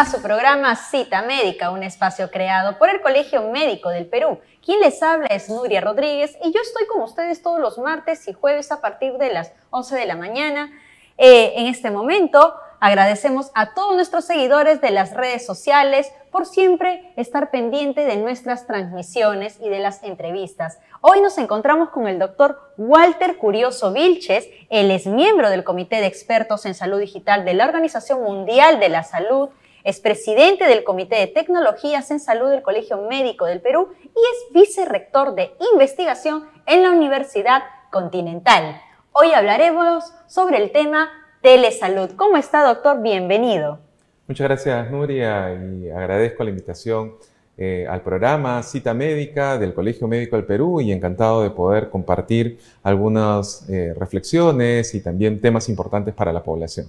a su programa Cita Médica, un espacio creado por el Colegio Médico del Perú. Quien les habla es Nuria Rodríguez y yo estoy con ustedes todos los martes y jueves a partir de las 11 de la mañana. Eh, en este momento agradecemos a todos nuestros seguidores de las redes sociales por siempre estar pendiente de nuestras transmisiones y de las entrevistas. Hoy nos encontramos con el doctor Walter Curioso Vilches. Él es miembro del Comité de Expertos en Salud Digital de la Organización Mundial de la Salud, es presidente del Comité de Tecnologías en Salud del Colegio Médico del Perú y es vicerrector de investigación en la Universidad Continental. Hoy hablaremos sobre el tema telesalud. ¿Cómo está, doctor? Bienvenido. Muchas gracias, Nuria, y agradezco la invitación eh, al programa Cita Médica del Colegio Médico del Perú y encantado de poder compartir algunas eh, reflexiones y también temas importantes para la población.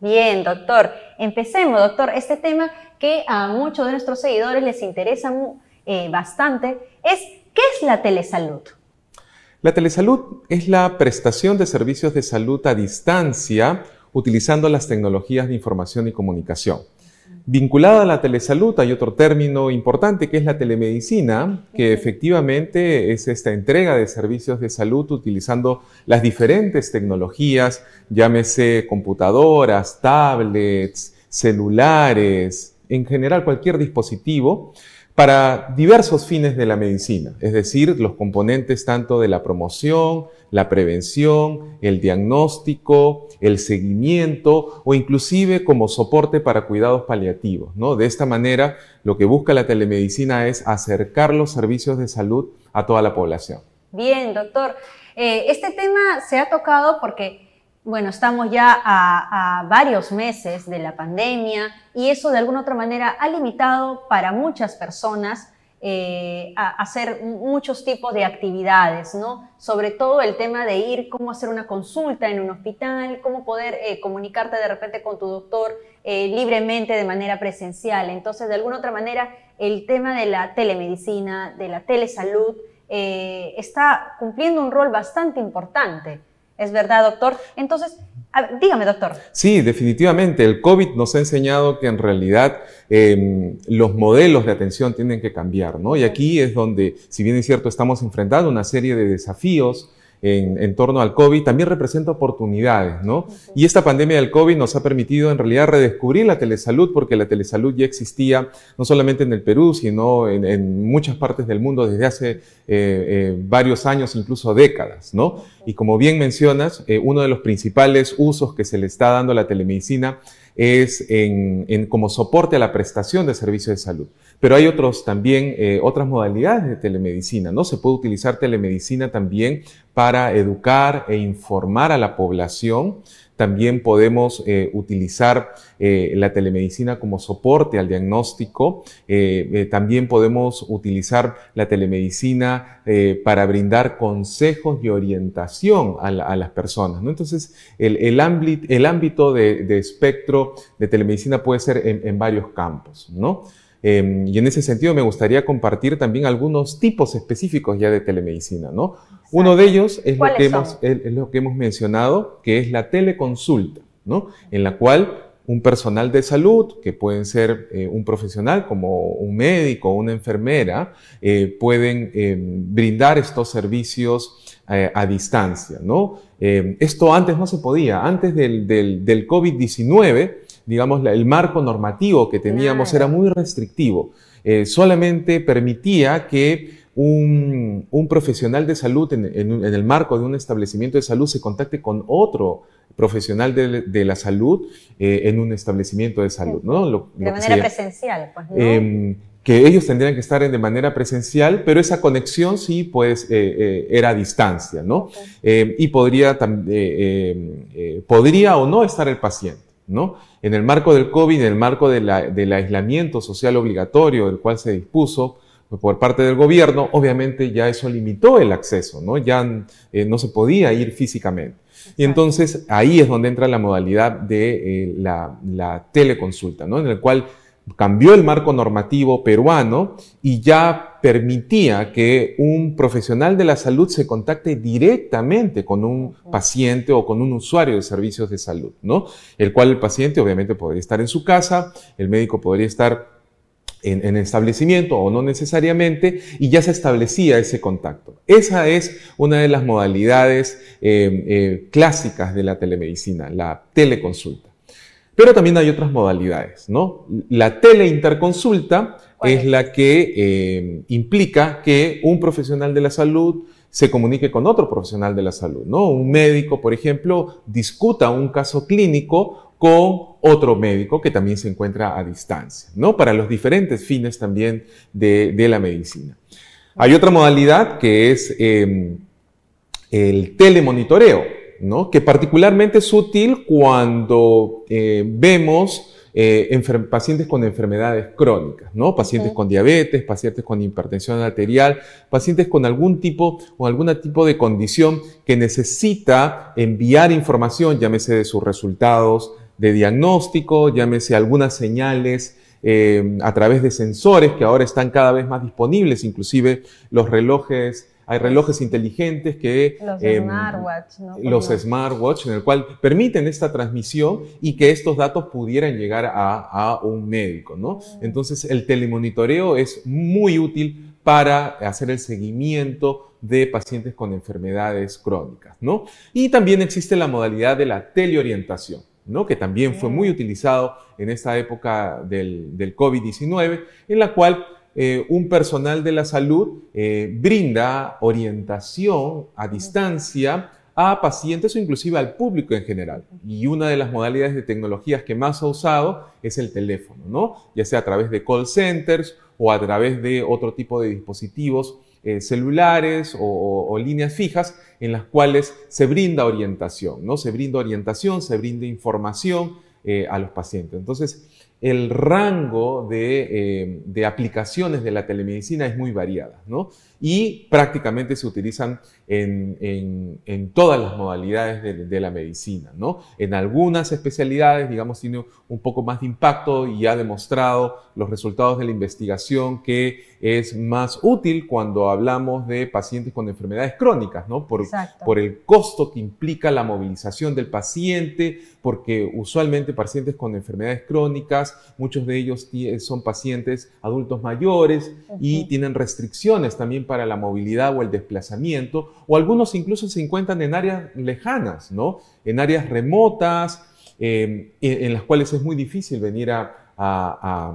Bien, doctor. Empecemos, doctor. Este tema que a muchos de nuestros seguidores les interesa eh, bastante es ¿qué es la telesalud? La telesalud es la prestación de servicios de salud a distancia utilizando las tecnologías de información y comunicación. Vinculada a la telesalud hay otro término importante que es la telemedicina, que efectivamente es esta entrega de servicios de salud utilizando las diferentes tecnologías, llámese computadoras, tablets, celulares, en general cualquier dispositivo para diversos fines de la medicina, es decir, los componentes tanto de la promoción, la prevención, el diagnóstico, el seguimiento o inclusive como soporte para cuidados paliativos. ¿no? De esta manera, lo que busca la telemedicina es acercar los servicios de salud a toda la población. Bien, doctor. Eh, este tema se ha tocado porque bueno, estamos ya a, varios meses de la pandemia y eso de alguna otra manera ha limitado para muchas personas eh, a hacer muchos tipos de actividades, ¿no? Sobre todo el tema de ir, cómo hacer una consulta en un hospital, cómo poder eh, comunicarte de repente con tu doctor eh, libremente de manera presencial. Entonces, de alguna otra manera, el tema de la telemedicina, de la telesalud, está cumpliendo un rol bastante importante. ¿Es verdad, doctor? Entonces, dígame, doctor. Sí, definitivamente. El COVID nos ha enseñado que en realidad em, los modelos de atención tienen que cambiar, ¿no? Y aquí es donde, si bien es cierto, estamos enfrentando una serie de desafíos en, torno al COVID también representa oportunidades, ¿no? Y esta pandemia del COVID nos ha permitido en realidad redescubrir la telesalud, porque la telesalud ya existía no solamente en el Perú, sino en, muchas partes del mundo desde hace eh, eh, varios años, incluso décadas, ¿no? Y como bien mencionas, eh, uno de los principales usos que se le está dando a la telemedicina es en, como soporte a la prestación de servicios de salud. Pero hay otros también, eh, otras modalidades de telemedicina, ¿no? Se puede utilizar telemedicina también para educar e informar a la población también podemos eh, utilizar eh, la telemedicina como soporte al diagnóstico. También podemos utilizar la telemedicina para brindar consejos y orientación a, las personas. ¿no? Entonces, el, ámbito, el ámbito de, espectro de telemedicina puede ser en, en varios campos. ¿no? Em, y en ese sentido me gustaría compartir también algunos tipos específicos ya de telemedicina, ¿no? Uno de ellos es lo, que hemos, es lo que hemos mencionado, que es la teleconsulta, ¿no? En la cual un personal de salud, que pueden ser eh, un profesional como un médico o una enfermera, eh, pueden em, brindar estos servicios eh, a distancia, ¿no? Em, esto antes no se podía, antes del, del, del COVID-19, digamos, el marco normativo que teníamos era muy restrictivo. Eh, solamente permitía que un, profesional de salud en, el marco de un establecimiento de salud se contacte con otro profesional de, la salud eh, en un establecimiento de salud. ¿no? de manera presencial, pues, em, que ellos tendrían que estar de manera presencial, pero esa conexión sí, pues, eh, era a distancia, ¿no? Y podría, podría o no estar el paciente. En el marco del COVID, en el marco del aislamiento social obligatorio del cual se dispuso por parte del gobierno, obviamente ya eso limitó el acceso, ¿no? Ya eh, no se podía ir físicamente. Y entonces ahí es donde entra la modalidad de eh, la, teleconsulta, ¿no? En el cual cambió el marco normativo peruano y ya permitía que un profesional de la salud se contacte directamente con un paciente o con un usuario de servicios de salud, ¿no? El cual el paciente obviamente podría estar en su casa, el médico podría estar en, establecimiento o no necesariamente, y ya se establecía ese contacto. Esa es una de las modalidades eh, eh, clásicas de la telemedicina, la teleconsulta. Pero también hay otras modalidades, ¿no? La teleinterconsulta es la que eh, implica que un profesional de la salud se comunique con otro profesional de la salud, ¿no? Un médico, por ejemplo, discuta un caso clínico con otro médico que también se encuentra a distancia, ¿no? Para los diferentes fines también de, la medicina. Hay otra modalidad que es em, el telemonitoreo, ¿no? Que particularmente es útil cuando eh, vemos eh, pacientes con enfermedades crónicas, ¿no? Pacientes con diabetes, pacientes con hipertensión arterial, pacientes con algún tipo o algún tipo de condición que necesita enviar información, llámese de sus resultados de diagnóstico, llámese algunas señales eh, a través de sensores que ahora están cada vez más disponibles, inclusive los relojes, hay relojes inteligentes que... Los em, smartwatch, ¿no? Los smartwatch, en el cual permiten esta transmisión y que estos datos pudieran llegar a, un médico, ¿no? Entonces, el telemonitoreo es muy útil para hacer el seguimiento de pacientes con enfermedades crónicas, ¿no? Y también existe la modalidad de la teleorientación que también fue muy utilizado en esta época del, COVID-19, en la cual eh, un personal de la salud eh, brinda orientación a distancia a pacientes o inclusive al público en general. Y una de las modalidades de tecnologías que más ha usado es el teléfono, ¿no? ya sea a través de call centers o a través de otro tipo de dispositivos eh, celulares o, líneas fijas en las cuales se brinda orientación, ¿no? Se brinda orientación, se brinda información eh, a los pacientes. Entonces, el rango de, eh, de, aplicaciones de la telemedicina es muy variada, ¿no? Y prácticamente se utilizan en, en, todas las modalidades de, la medicina, ¿no? En algunas especialidades, digamos, tiene un poco más de impacto y ha demostrado los resultados de la investigación que es más útil cuando hablamos de pacientes con enfermedades crónicas, ¿no? Por, por el costo que implica la movilización del paciente, porque usualmente pacientes con enfermedades crónicas, muchos de ellos son pacientes adultos mayores y tienen restricciones también para la movilidad o el desplazamiento, o algunos incluso se encuentran en áreas lejanas, ¿no? En áreas remotas, em, en, las cuales es muy difícil venir a,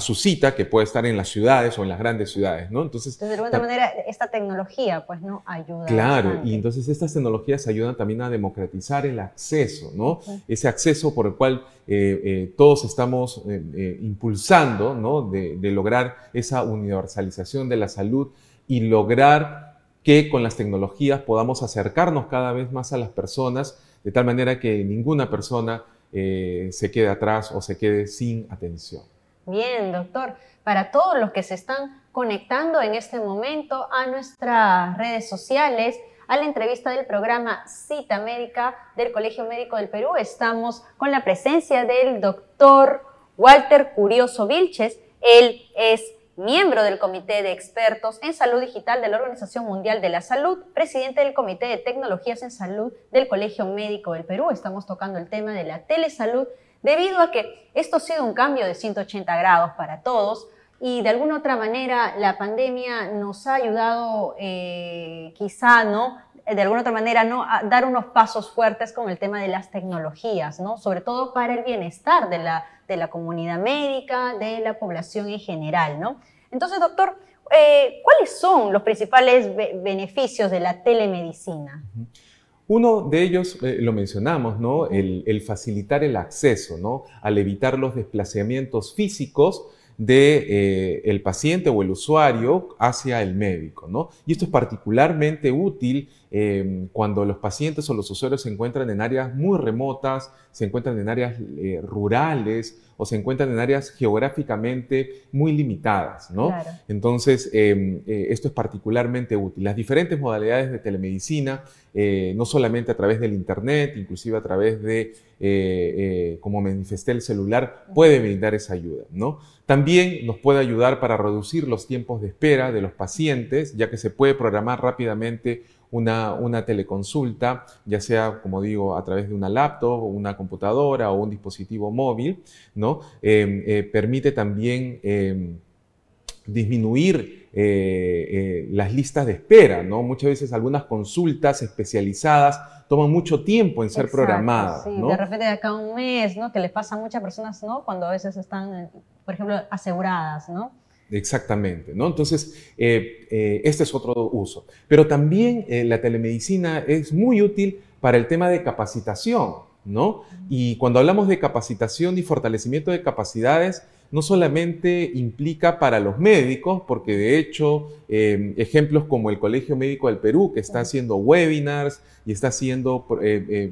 su cita, que puede estar en las ciudades o en las grandes ciudades, ¿no? Entonces, de alguna manera, esta tecnología, pues, ¿no? Ayuda. Claro, y entonces estas tecnologías ayudan también a democratizar el acceso, ¿no? Ese acceso por el cual eh, eh, todos estamos eh, impulsando, ¿no? De, de lograr esa universalización de la salud y lograr que con las tecnologías podamos acercarnos cada vez más a las personas, de tal manera que ninguna persona eh, se quede atrás o se quede sin atención. Bien, doctor. Para todos los que se están conectando en este momento a nuestras redes sociales, a la entrevista del programa Cita Médica del Colegio Médico del Perú, estamos con la presencia del doctor Walter Curioso Vilches. Él es miembro del Comité de Expertos en Salud Digital de la Organización Mundial de la Salud, presidente del Comité de Tecnologías en Salud del Colegio Médico del Perú. Estamos tocando el tema de la telesalud debido a que esto ha sido un cambio de 180 grados para todos y de alguna otra manera la pandemia nos ha ayudado eh, quizá, ¿no? de alguna otra manera, ¿no? A dar unos pasos fuertes con el tema de las tecnologías, ¿no? Sobre todo para el bienestar de la, de la comunidad médica, de la población en general, ¿no? Entonces, doctor, eh, ¿cuáles son los principales beneficios de la telemedicina? Uno de ellos, eh, lo mencionamos, ¿no? El, facilitar el acceso, ¿no? Al evitar los desplazamientos físicos del de, eh, paciente o el usuario hacia el médico, ¿no? Y esto es particularmente útil Em, cuando los pacientes o los usuarios se encuentran en áreas muy remotas, se encuentran en áreas eh, rurales o se encuentran en áreas geográficamente muy limitadas, ¿no? Entonces, em, eh, esto es particularmente útil. Las diferentes modalidades de telemedicina, eh, no solamente a través del Internet, inclusive a través de, eh, como manifesté, el celular, puede brindar esa ayuda, ¿no? También nos puede ayudar para reducir los tiempos de espera de los pacientes, ya que se puede programar rápidamente una, teleconsulta, ya sea, como digo, a través de una laptop o una computadora o un dispositivo móvil, ¿no? Em, eh, permite también em, disminuir eh, eh, las listas de espera, ¿no? Muchas veces algunas consultas especializadas toman mucho tiempo en ser programadas. Sí, de repente de acá a un mes, ¿no? Que les pasa a muchas personas, ¿no? Cuando a veces están, por ejemplo, aseguradas, ¿no? Exactamente, ¿no? Entonces, eh, eh, este es otro uso. Pero también eh, la telemedicina es muy útil para el tema de capacitación, ¿no? Y cuando hablamos de capacitación y fortalecimiento de capacidades, no solamente implica para los médicos, porque de hecho ejemplos como el Colegio Médico del Perú, que está haciendo webinars y está haciendo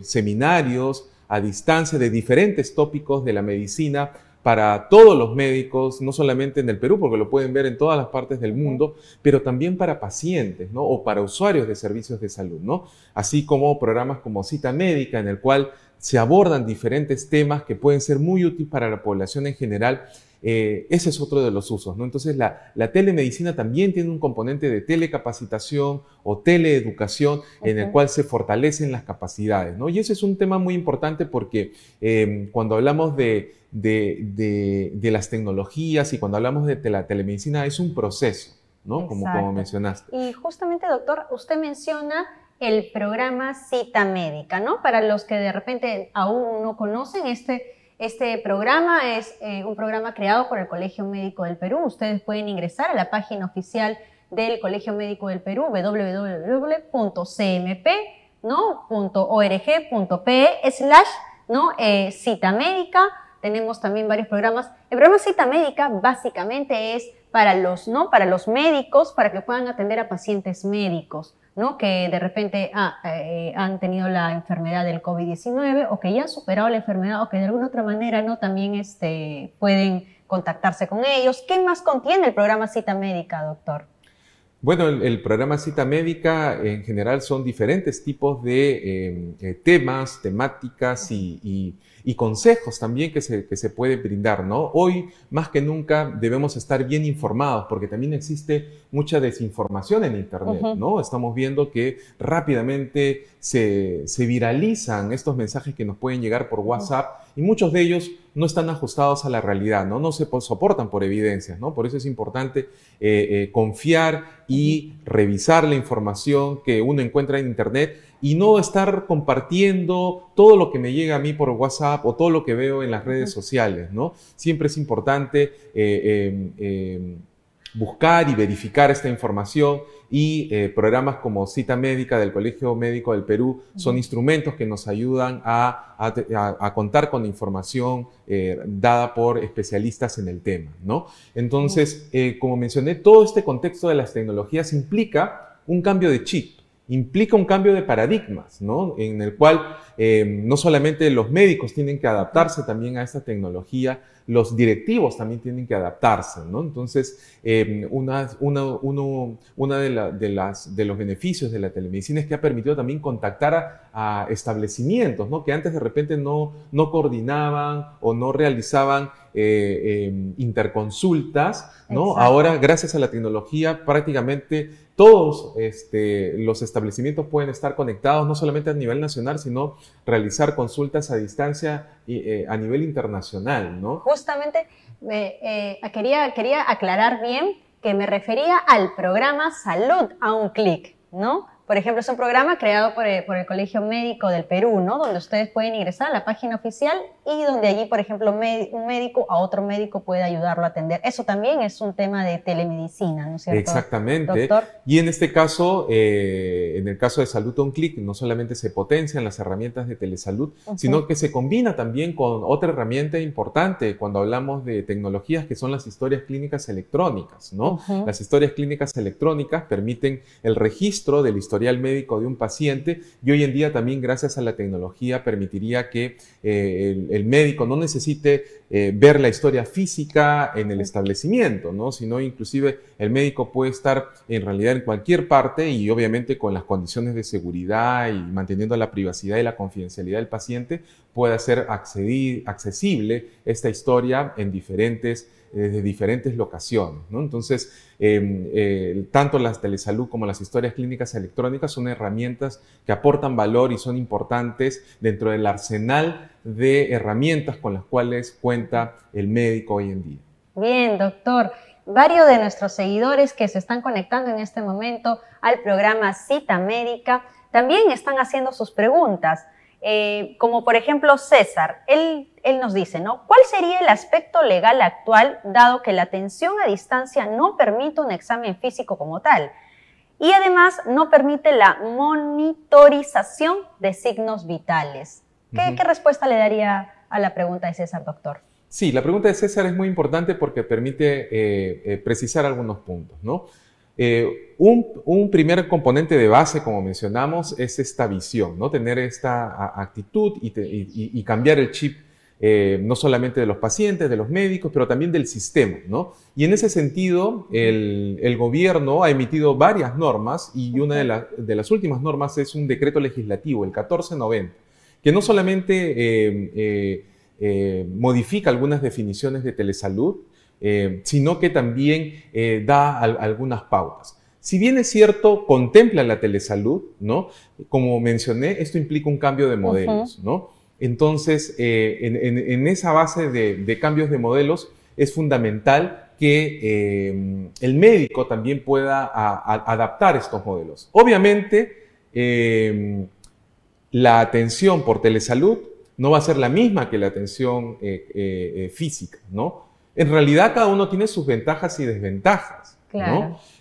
seminarios a distancia de diferentes tópicos de la medicina, para todos los médicos, no solamente en el Perú, porque lo pueden ver en todas las partes del mundo, pero también para pacientes, ¿no? O para usuarios de servicios de salud, ¿no? Así como programas como Cita Médica, en el cual se abordan diferentes temas que pueden ser muy útiles para la población en general. Eh, ese es otro de los usos, ¿no? Entonces, la, telemedicina también tiene un componente de telecapacitación o teleeducación en el cual se fortalecen las capacidades, ¿no? Y ese es un tema muy importante porque eh, cuando hablamos de de, las tecnologías y cuando hablamos de la telemedicina es un proceso, ¿no? Como, como mencionaste. Y justamente, doctor, usted menciona el programa Cita Médica, ¿no? Para los que de repente aún no conocen, este, este programa es eh, un programa creado por el Colegio Médico del Perú. Ustedes pueden ingresar a la página oficial del Colegio Médico del Perú, www.cmp.org.pe slash ¿no? Eh, cita médica tenemos también varios programas. El programa Cita Médica básicamente es para los, ¿no? Para los médicos, para que puedan atender a pacientes médicos, ¿no? Que de repente ah, eh, han tenido la enfermedad del COVID-19 o que ya han superado la enfermedad o que de alguna otra manera, ¿no? También este, pueden contactarse con ellos. ¿Qué más contiene el programa Cita Médica, doctor? Bueno, el, programa Cita Médica en general son diferentes tipos de em, eh, temas, temáticas y consejos también que se, que se puede brindar, ¿no? Hoy, más que nunca, debemos estar bien informados porque también existe mucha desinformación en Internet, ¿no? Estamos viendo que rápidamente se, se, viralizan estos mensajes que nos pueden llegar por WhatsApp y muchos de ellos no están ajustados a la realidad, ¿no? No se soportan por evidencias, ¿no? Por eso es importante eh, eh, confiar y revisar la información que uno encuentra en Internet y no estar compartiendo todo lo que me llega a mí por WhatsApp o todo lo que veo en las redes sociales, ¿no? Siempre es importante eh, em, em, buscar y verificar esta información y eh, programas como Cita Médica del Colegio Médico del Perú son instrumentos que nos ayudan a, contar con información eh, dada por especialistas en el tema, ¿no? Entonces, como mencioné, todo este contexto de las tecnologías implica un cambio de chip implica un cambio de paradigmas, ¿no? En el cual eh, no solamente los médicos tienen que adaptarse también a esta tecnología, los directivos también tienen que adaptarse, ¿no? Entonces, eh, una, una, de, las, de los beneficios de la telemedicina es que ha permitido también contactar a, establecimientos, ¿no? Que antes de repente no, no coordinaban o no realizaban eh, interconsultas, ¿no? Ahora, gracias a la tecnología, prácticamente todos este, los establecimientos pueden estar conectados, no solamente a nivel nacional, sino realizar consultas a distancia y, eh, a nivel internacional, ¿no? Justamente eh, quería, quería aclarar bien que me refería al programa Salud a un clic, ¿no? Por ejemplo, es un programa creado por el, Colegio Médico del Perú, ¿no? Donde ustedes pueden ingresar a la página oficial y donde allí, por ejemplo, un médico a otro médico puede ayudarlo a atender. Eso también es un tema de telemedicina, ¿no es cierto? Exactamente. Y en este caso, eh, en el caso de Salud on Click, no solamente se potencian las herramientas de telesalud, sino que se combina también con otra herramienta importante cuando hablamos de tecnologías que son las historias clínicas electrónicas, ¿no? Las historias clínicas electrónicas permiten el registro de la historia médico de un paciente y hoy en día también gracias a la tecnología permitiría que eh, el, médico no necesite eh, ver la historia física en el establecimiento, ¿no? Sino inclusive el médico puede estar en realidad en cualquier parte y obviamente con las condiciones de seguridad y manteniendo la privacidad y la confidencialidad del paciente, puede ser accesible esta historia en diferentes desde diferentes locaciones. Entonces, em, eh, tanto las telesalud como las historias clínicas electrónicas son herramientas que aportan valor y son importantes dentro del arsenal de herramientas con las cuales cuenta el médico hoy en día. Bien, doctor. Varios de nuestros seguidores que se están conectando en este momento al programa Cita Médica también están haciendo sus preguntas. Eh, como por ejemplo César, él, él nos dice, ¿no? ¿Cuál sería el aspecto legal actual dado que la atención a distancia no permite un examen físico como tal? Y además no permite la monitorización de signos vitales. ¿Qué, ¿Qué, respuesta le daría a la pregunta de César, doctor? Sí, la pregunta de César es muy importante porque permite eh, eh, precisar algunos puntos, ¿no? Eh, un, primer componente de base, como mencionamos, es esta visión, ¿no? Tener esta actitud y, cambiar el chip eh, no solamente de los pacientes, de los médicos, pero también del sistema, ¿no? Y en ese sentido, el, gobierno ha emitido varias normas y una de, las últimas normas es un decreto legislativo, el 1490, que no solamente eh, modifica algunas definiciones de telesalud, eh, sino que también eh, da algunas pautas. Si bien es cierto, contempla la telesalud, ¿no? Como mencioné, esto implica un cambio de modelos, ¿no? Entonces, eh, en, esa base de, cambios de modelos es fundamental que el médico también pueda adaptar estos modelos. Obviamente, la atención por telesalud no va a ser la misma que la atención física, ¿no? En realidad cada uno tiene sus ventajas y desventajas.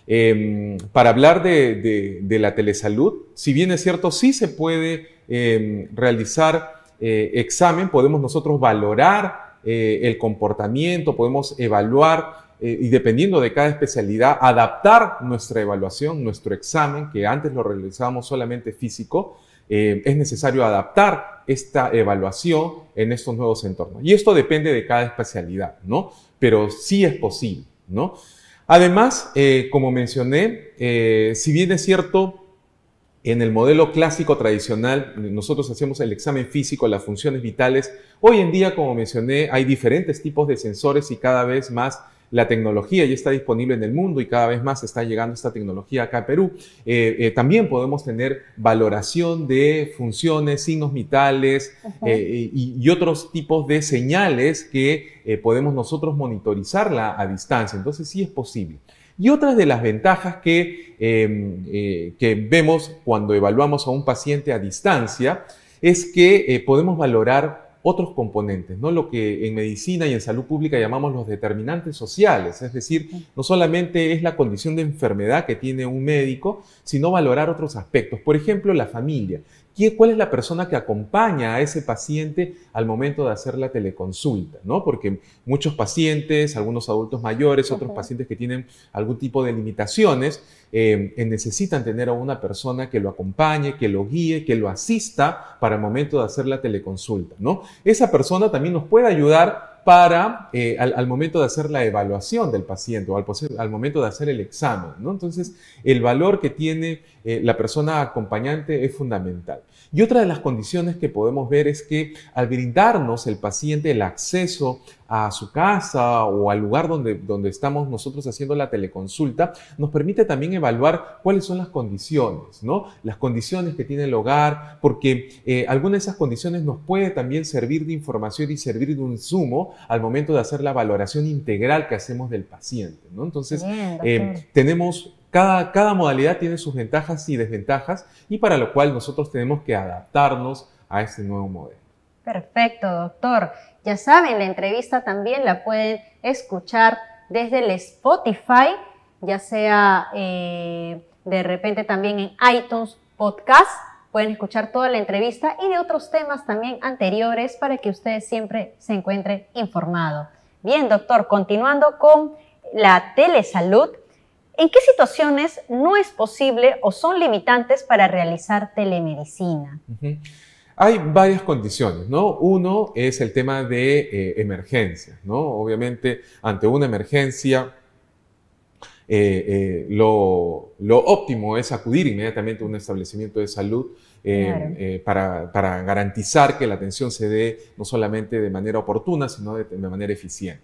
Em, para hablar de, la telesalud, si bien es cierto, sí se puede em, realizar eh, examen, podemos nosotros valorar eh, el comportamiento, podemos evaluar eh, y dependiendo de cada especialidad, adaptar nuestra evaluación, nuestro examen, que antes lo realizábamos solamente físico, es necesario adaptar esta evaluación en estos nuevos entornos. Y esto depende de cada especialidad, ¿no? Pero sí es posible, ¿no? Además, eh, como mencioné, eh, si bien es cierto, en el modelo clásico tradicional, nosotros hacemos el examen físico, las funciones vitales. Hoy en día, como mencioné, hay diferentes tipos de sensores y cada vez más la tecnología ya está disponible en el mundo y cada vez más está llegando esta tecnología acá a Perú. Eh, eh, también podemos tener valoración de funciones, signos vitales eh, y, otros tipos de señales que podemos nosotros monitorizarla a distancia. Entonces sí es posible. Y otra de las ventajas que, em, que vemos cuando evaluamos a un paciente a distancia es que podemos valorar otros componentes, ¿no? Lo que en medicina y en salud pública llamamos los determinantes sociales, es decir, no solamente es la condición de enfermedad que tiene un médico, sino valorar otros aspectos. Por ejemplo, la familia. ¿Cuál es la persona que acompaña a ese paciente al momento de hacer la teleconsulta? ¿no? Porque muchos pacientes, algunos adultos mayores, otros pacientes que tienen algún tipo de limitaciones, eh, necesitan tener a una persona que lo acompañe, que lo guíe, que lo asista para el momento de hacer la teleconsulta. ¿no? Esa persona también nos puede ayudar para eh, al, momento de hacer la evaluación del paciente o al, momento de hacer el examen. ¿no? Entonces, el valor que tiene eh, la persona acompañante es fundamental. Y otra de las condiciones que podemos ver es que al brindarnos el paciente el acceso a su casa o al lugar donde, donde estamos nosotros haciendo la teleconsulta, nos permite también evaluar cuáles son las condiciones, ¿no? Las condiciones que tiene el hogar, porque eh, alguna de esas condiciones nos puede también servir de información y servir de un insumo al momento de hacer la valoración integral que hacemos del paciente, ¿no? Entonces, eh, tenemos cada, cada, modalidad tiene sus ventajas y desventajas y para lo cual nosotros tenemos que adaptarnos a este nuevo modelo. Perfecto, doctor. Ya saben, la entrevista también la pueden escuchar desde el Spotify, ya sea eh, de repente también en iTunes Podcast. Pueden escuchar toda la entrevista y de otros temas también anteriores para que ustedes siempre se encuentren informados. Bien, doctor, continuando con la telesalud, ¿en qué situaciones no es posible o son limitantes para realizar telemedicina? Hay varias condiciones, ¿no? Uno es el tema de eh, emergencias, ¿no? Obviamente, ante una emergencia, eh, eh, lo, óptimo es acudir inmediatamente a un establecimiento de salud para, garantizar que la atención se dé no solamente de manera oportuna, sino de, manera eficiente.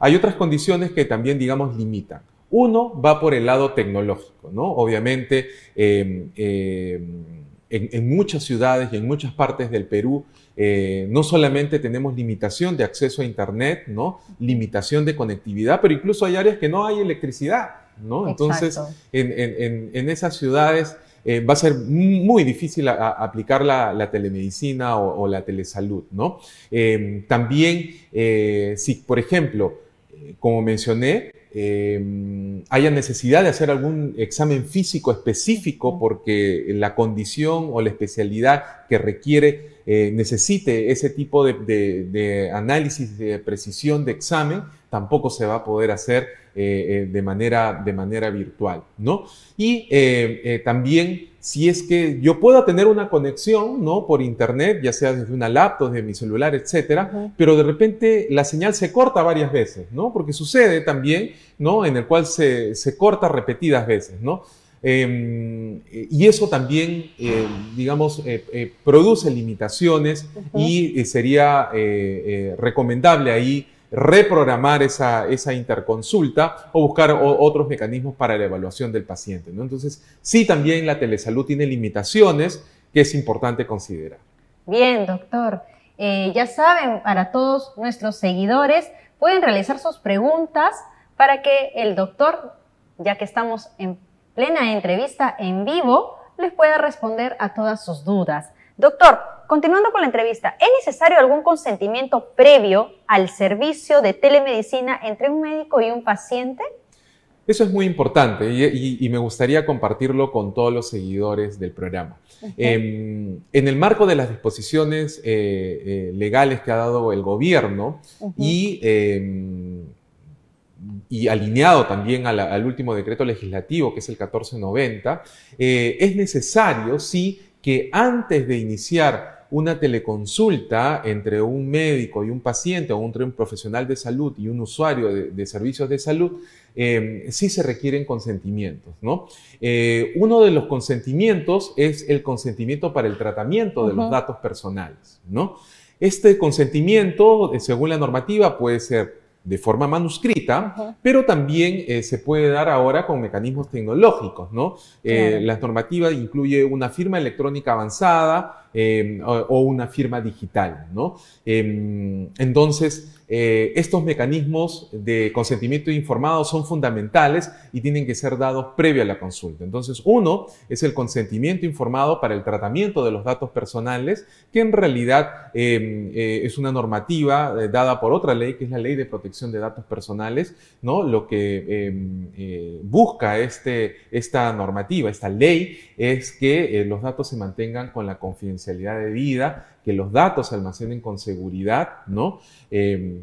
Hay otras condiciones que también, digamos, limitan. Uno va por el lado tecnológico, ¿no? Obviamente, en, muchas ciudades y en muchas partes del Perú eh, no solamente tenemos limitación de acceso a Internet, ¿no? limitación de conectividad, pero incluso hay áreas que no hay electricidad. ¿no? Entonces, en, esas ciudades eh, va a ser muy difícil aplicar la, telemedicina o, la telesalud. ¿no? Eh, también, si por ejemplo, como mencioné, eh, haya necesidad de hacer algún examen físico específico porque la condición o la especialidad que requiere eh, necesite ese tipo de, análisis de precisión de examen, tampoco se va a poder hacer eh, de, manera, de manera virtual. ¿no? Y también si es que yo pueda tener una conexión, ¿no? Por internet, ya sea desde una laptop, desde mi celular, etcétera, pero de repente la señal se corta varias veces, ¿no? Porque sucede también, ¿no? En el cual se, corta repetidas veces, ¿no? Em, y eso también, eh, digamos, eh, eh, produce limitaciones y sería recomendable ahí reprogramar esa, esa interconsulta o buscar otros mecanismos para la evaluación del paciente. ¿no? Entonces, sí, también la telesalud tiene limitaciones que es importante considerar. Bien, doctor. Ya saben, para todos nuestros seguidores, pueden realizar sus preguntas para que el doctor, ya que estamos en plena entrevista en vivo, les pueda responder a todas sus dudas. Doctor, continuando con la entrevista, ¿es necesario algún consentimiento previo al servicio de telemedicina entre un médico y un paciente? Eso es muy importante y, me gustaría compartirlo con todos los seguidores del programa. Em, en el marco de las disposiciones eh, eh, legales que ha dado el gobierno y, em, y, alineado también al último decreto legislativo, que es el 1490, eh, es necesario, sí, que antes de iniciar una teleconsulta entre un médico y un paciente o entre un profesional de salud y un usuario de, servicios de salud, eh, sí se requieren consentimientos. ¿no? Eh, uno de los consentimientos es el consentimiento para el tratamiento de los datos personales. ¿no? Este consentimiento, eh, según la normativa, puede ser de forma manuscrita, pero también eh, se puede dar ahora con mecanismos tecnológicos, ¿no? Eh, la normativa incluye una firma electrónica avanzada em, o, una firma digital, ¿no? Em, entonces, eh, estos mecanismos de consentimiento informado son fundamentales y tienen que ser dados previo a la consulta. Entonces, uno es el consentimiento informado para el tratamiento de los datos personales, que en realidad em, eh, es una normativa eh, dada por otra ley, que es la Ley de Protección de Datos Personales, ¿no? Lo que em, busca este, esta normativa, esta ley, es que los datos se mantengan con la confidencialidad de vida que los datos se almacenen con seguridad, ¿no? Em,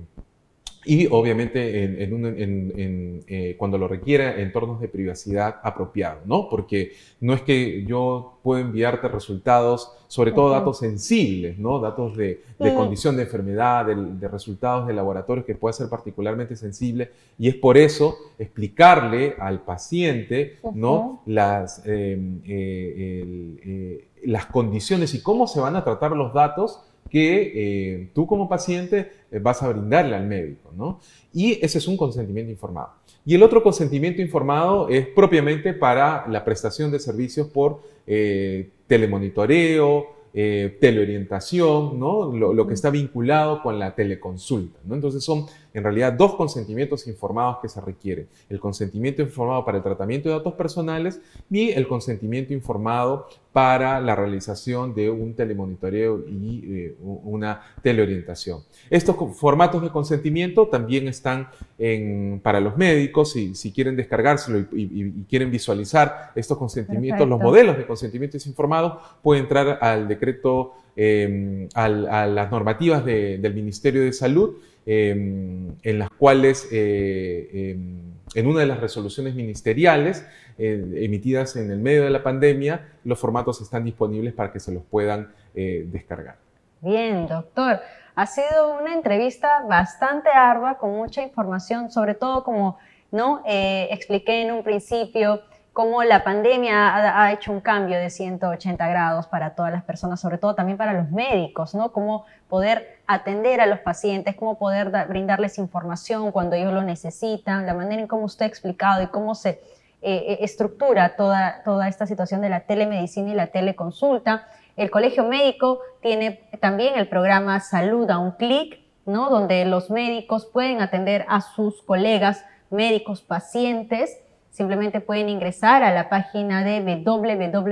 y obviamente en, eh, cuando lo requiera entornos de privacidad apropiados, ¿no? Porque no es que yo puedo enviarte resultados, sobre todo datos sensibles, ¿no? Datos de, condición de enfermedad, de, resultados de laboratorios que puede ser particularmente sensible y es por eso explicarle al paciente, ¿no? Las, em, eh, eh, las condiciones y cómo se van a tratar los datos que eh, tú como paciente eh, vas a brindarle al médico, ¿no? Y ese es un consentimiento informado. Y el otro consentimiento informado es propiamente para la prestación de servicios por eh, telemonitoreo, teleorientación, ¿no? Lo, que está vinculado con la teleconsulta. ¿no? Entonces son en realidad dos consentimientos informados que se requieren. El consentimiento informado para el tratamiento de datos personales y el consentimiento informado para la realización de un telemonitoreo y eh, una teleorientación. Estos formatos de consentimiento también están para los médicos, y, si quieren descargárselo y, quieren visualizar estos consentimientos, los modelos de consentimientos informados, pueden entrar al decreto em, a, las normativas del Ministerio de Salud, em, en las cuales eh, em, en una de las resoluciones ministeriales eh, emitidas en el medio de la pandemia, los formatos están disponibles para que se los puedan eh, descargar. Bien, doctor. Ha sido una entrevista bastante ardua, con mucha información, sobre todo como ¿no? expliqué en un principio, cómo la pandemia ha, hecho un cambio de 180 grados para todas las personas, sobre todo también para los médicos, ¿no? Cómo poder atender a los pacientes, cómo poder brindarles información cuando ellos lo necesitan, la manera en cómo usted ha explicado y cómo se eh, eh, estructura toda, toda esta situación de la telemedicina y la teleconsulta. El Colegio Médico tiene también el programa Salud a un clic, ¿no? Donde los médicos pueden atender a sus colegas médicos pacientes Simplemente pueden ingresar a la página de www.cmp.org.pe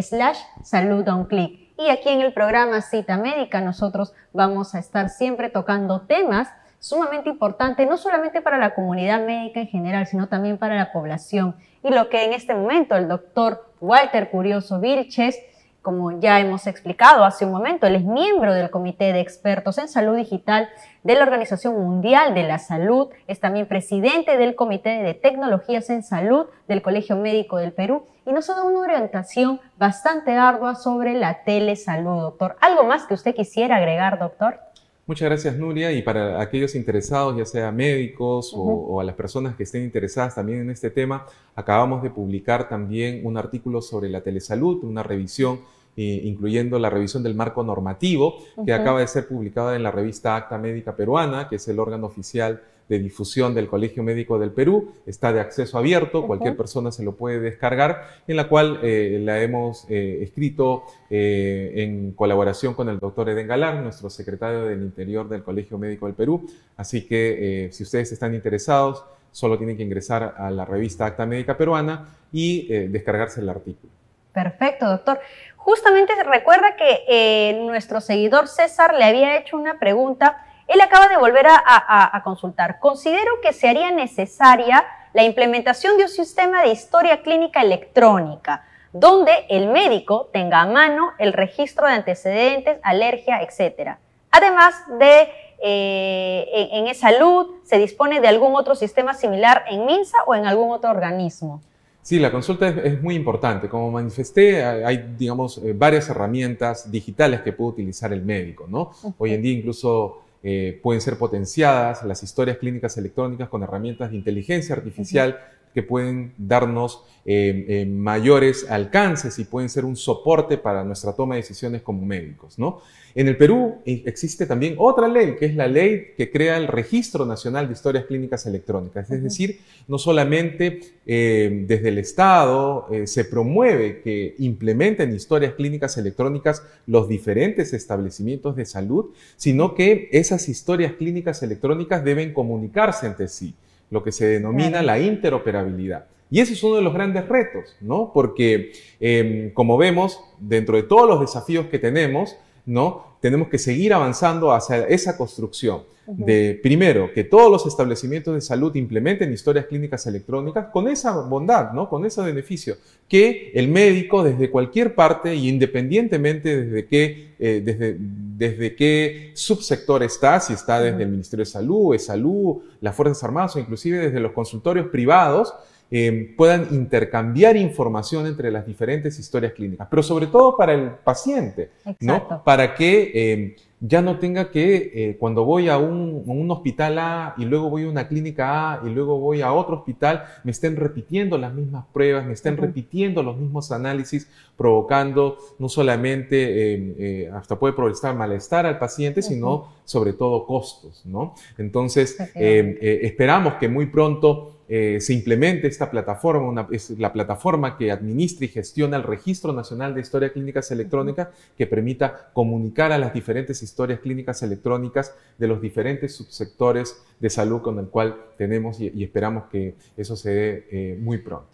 slash salud un clic. Y aquí en el programa Cita Médica nosotros vamos a estar siempre tocando temas sumamente importantes, no solamente para la comunidad médica en general, sino también para la población. Y lo que en este momento el doctor Walter Curioso Vilches como ya hemos explicado hace un momento, él es miembro del Comité de Expertos en Salud Digital de la Organización Mundial de la Salud, es también presidente del Comité de Tecnologías en Salud del Colegio Médico del Perú y nos dado una orientación bastante ardua sobre la telesalud, doctor. ¿Algo más que usted quisiera agregar, doctor? Muchas gracias, Nuria. Y para aquellos interesados, ya sea médicos o, o, a las personas que estén interesadas también en este tema, acabamos de publicar también un artículo sobre la telesalud, una revisión incluyendo la revisión del marco normativo, que acaba de ser publicada en la revista Acta Médica Peruana, que es el órgano oficial de difusión del Colegio Médico del Perú. Está de acceso abierto, cualquier persona se lo puede descargar, en la cual eh, la hemos eh, escrito eh, en colaboración con el doctor Eden Galar, nuestro secretario del Interior del Colegio Médico del Perú. Así que si ustedes están interesados, solo tienen que ingresar a la revista Acta Médica Peruana y descargarse el artículo. Perfecto, doctor. Justamente recuerda que nuestro seguidor César le había hecho una pregunta. Él acaba de volver a, consultar. Considero que se haría necesaria la implementación de un sistema de historia clínica electrónica, donde el médico tenga a mano el registro de antecedentes, alergia, etc. Además de eh, en, en salud, ¿se dispone de algún otro sistema similar en MINSA o en algún otro organismo? Sí, la consulta es, muy importante. Como manifesté, hay, digamos, eh, varias herramientas digitales que puede utilizar el médico, ¿no? Hoy en día incluso eh, pueden ser potenciadas las historias clínicas electrónicas con herramientas de inteligencia artificial que pueden darnos eh, mayores alcances y pueden ser un soporte para nuestra toma de decisiones como médicos, ¿no? En el Perú eh, existe también otra ley, que es la ley que crea el Registro Nacional de Historias Clínicas Electrónicas. Es decir, no solamente eh, desde el Estado eh, se promueve que implementen historias clínicas electrónicas los diferentes establecimientos de salud, sino que esas historias clínicas electrónicas deben comunicarse entre sí, lo que se denomina la interoperabilidad. Y ese es uno de los grandes retos, ¿no? Porque, em, como vemos, dentro de todos los desafíos que tenemos, ¿no? Tenemos que seguir avanzando hacia esa construcción de, primero, que todos los establecimientos de salud implementen historias clínicas electrónicas con esa bondad, ¿no? Con ese beneficio, que el médico desde cualquier parte y independientemente desde qué, eh, desde, desde qué subsector está, si está desde el Ministerio de Salud, de Salud, las Fuerzas Armadas o inclusive desde los consultorios privados, eh, puedan intercambiar información entre las diferentes historias clínicas, pero sobre todo para el paciente, ¿no? Para que eh, ya no tenga que, eh, cuando voy a un, hospital A y luego voy a una clínica A y luego voy a otro hospital, me estén repitiendo las mismas pruebas, me estén repitiendo los mismos análisis, provocando no solamente, hasta puede provocar malestar al paciente, sino sobre todo costos, ¿no? Entonces, esperamos que muy pronto eh, se implemente esta plataforma, es la plataforma que administra y gestiona el Registro Nacional de Historias Clínicas Electrónicas, que permita comunicar a las diferentes historias clínicas electrónicas de los diferentes subsectores de salud con el cual tenemos y, esperamos que eso se dé eh, muy pronto.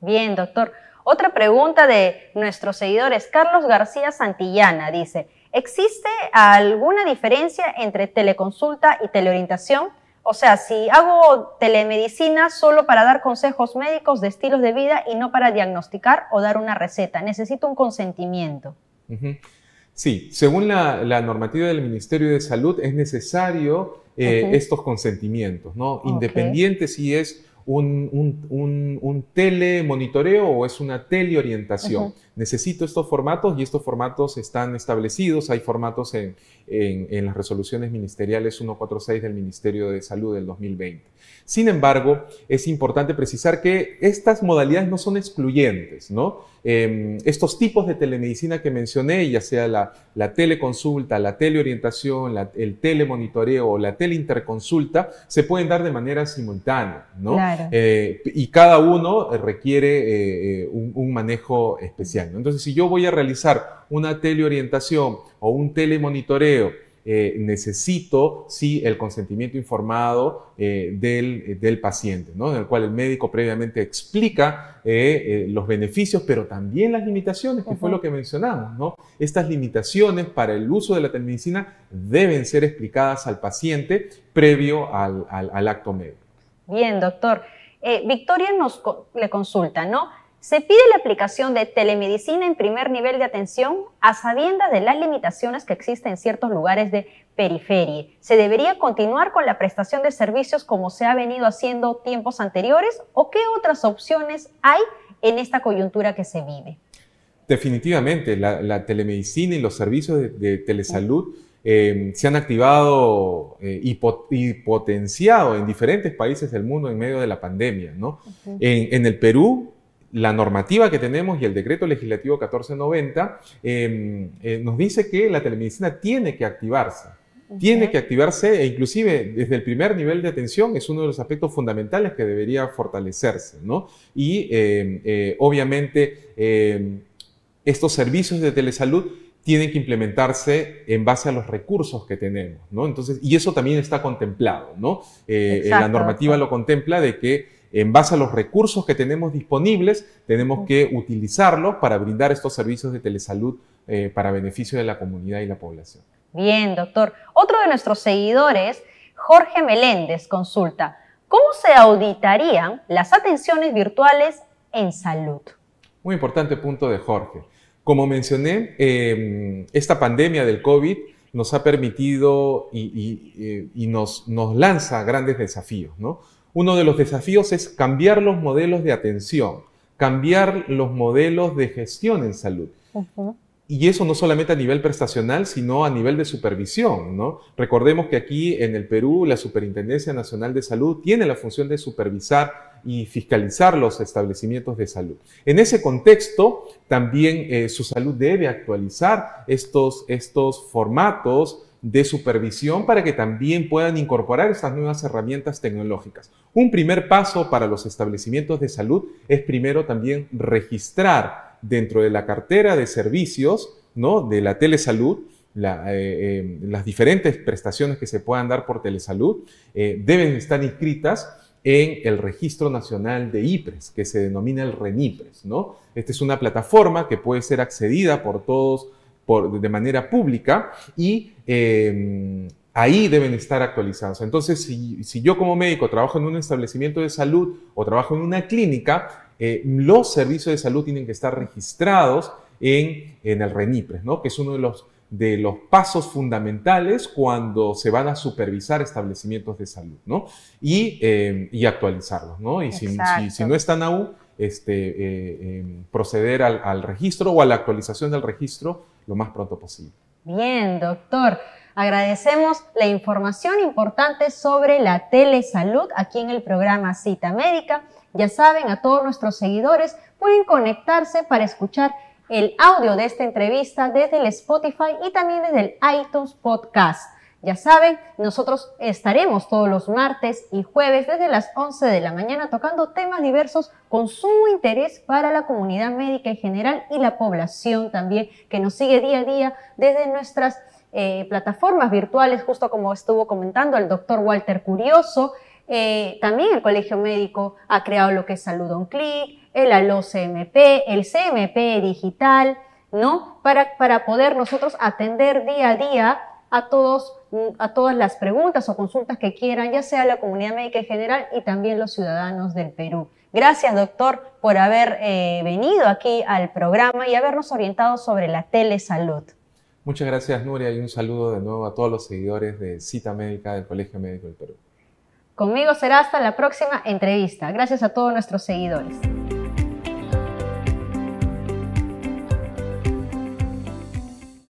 Bien, doctor. Otra pregunta de nuestros seguidores. Carlos García Santillana dice, ¿existe alguna diferencia entre teleconsulta y teleorientación? O sea, si hago telemedicina solo para dar consejos médicos de estilos de vida y no para diagnosticar o dar una receta, necesito un consentimiento. Sí, según la, normativa del Ministerio de Salud es necesario eh, estos consentimientos, ¿no? Independiente si es un, telemonitoreo o es una teleorientación. Necesito estos formatos y estos formatos están establecidos. Hay formatos en, en, las resoluciones ministeriales 146 del Ministerio de Salud del 2020. Sin embargo, es importante precisar que estas modalidades no son excluyentes, ¿no? Em, estos tipos de telemedicina que mencioné, ya sea la, teleconsulta, la teleorientación, el telemonitoreo o la teleinterconsulta, se pueden dar de manera simultánea, ¿no? Eh, y cada uno requiere eh, eh, un, manejo especial. Entonces, si yo voy a realizar una teleorientación o un telemonitoreo, eh, necesito sí el consentimiento informado eh, del, del, paciente, ¿no? en el cual el médico previamente explica eh, los beneficios, pero también las limitaciones, que fue lo que mencionamos. ¿no? Estas limitaciones para el uso de la telemedicina deben ser explicadas al paciente previo al, al, acto médico. Bien, doctor. Victoria nos le consulta, ¿no? Se pide la aplicación de telemedicina en primer nivel de atención a sabiendas de las limitaciones que existen en ciertos lugares de periferia. ¿Se debería continuar con la prestación de servicios como se ha venido haciendo tiempos anteriores o qué otras opciones hay en esta coyuntura que se vive? Definitivamente, la, telemedicina y los servicios de, telesalud eh, se han activado eh, y, potenciado en diferentes países del mundo en medio de la pandemia. ¿no? en, en el Perú, la normativa que tenemos y el decreto legislativo 1490 em, eh, nos dice que la telemedicina tiene que activarse. Tiene que activarse e inclusive desde el primer nivel de atención es uno de los aspectos fundamentales que debería fortalecerse. ¿no? Y em, eh, obviamente em, estos servicios de telesalud tienen que implementarse en base a los recursos que tenemos, ¿no? Entonces, y eso también está contemplado, ¿no? Eh, la normativa lo contempla de que en base a los recursos que tenemos disponibles, tenemos que utilizarlos para brindar estos servicios de telesalud eh, para beneficio de la comunidad y la población. Bien, doctor. Otro de nuestros seguidores, Jorge Meléndez, consulta, ¿cómo se auditarían las atenciones virtuales en salud? Muy importante punto de Jorge. Como mencioné, em, esta pandemia del COVID nos ha permitido y, eh, y nos, nos lanza grandes desafíos, ¿no? Uno de los desafíos es cambiar los modelos de atención, cambiar los modelos de gestión en salud. Y eso no solamente a nivel prestacional, sino a nivel de supervisión. ¿no? Recordemos que aquí en el Perú la Superintendencia Nacional de Salud tiene la función de supervisar y fiscalizar los establecimientos de salud. En ese contexto, también eh, su salud debe actualizar estos, estos formatos de supervisión para que también puedan incorporar estas nuevas herramientas tecnológicas. Un primer paso para los establecimientos de salud es primero también registrar dentro de la cartera de servicios ¿no? de la telesalud eh, eh, las diferentes prestaciones que se puedan dar por telesalud eh, deben estar inscritas en el Registro Nacional de IPRES, que se denomina el RENIPRES. ¿no? Esta es una plataforma que puede ser accedida por todos de manera pública y em, ahí deben estar actualizados. Entonces, si, yo como médico trabajo en un establecimiento de salud o trabajo en una clínica, eh, los servicios de salud tienen que estar registrados en, el RENIPRES, ¿no? que es uno de los, de los pasos fundamentales cuando se van a supervisar establecimientos de salud ¿no? y, em, y actualizarlos. ¿no? Y si, si, no están aún, este, eh, em, proceder al, registro o a la actualización del registro lo más pronto posible. Bien, doctor. Agradecemos la información importante sobre la telesalud aquí en el programa Cita Médica. Ya saben, a todos nuestros seguidores pueden conectarse para escuchar el audio de esta entrevista desde el Spotify y también desde el iTunes Podcast. Ya saben, nosotros estaremos todos los martes y jueves desde las 11 de la mañana tocando temas diversos con sumo interés para la comunidad médica en general y la población también que nos sigue día a día desde nuestras eh, plataformas virtuales, justo como estuvo comentando el doctor Walter Curioso. Eh, también el Colegio Médico ha creado lo que es Salud on Click, el ALO CMP, el CMP digital, ¿no? Para, para poder nosotros atender día a día a, todos, a todas las preguntas o consultas que quieran, ya sea la comunidad médica en general y también los ciudadanos del Perú. Gracias, doctor, por haber eh, venido aquí al programa y habernos orientado sobre la telesalud. Muchas gracias, Nuria, y un saludo de nuevo a todos los seguidores de Cita Médica del Colegio Médico del Perú. Conmigo será hasta la próxima entrevista. Gracias a todos nuestros seguidores.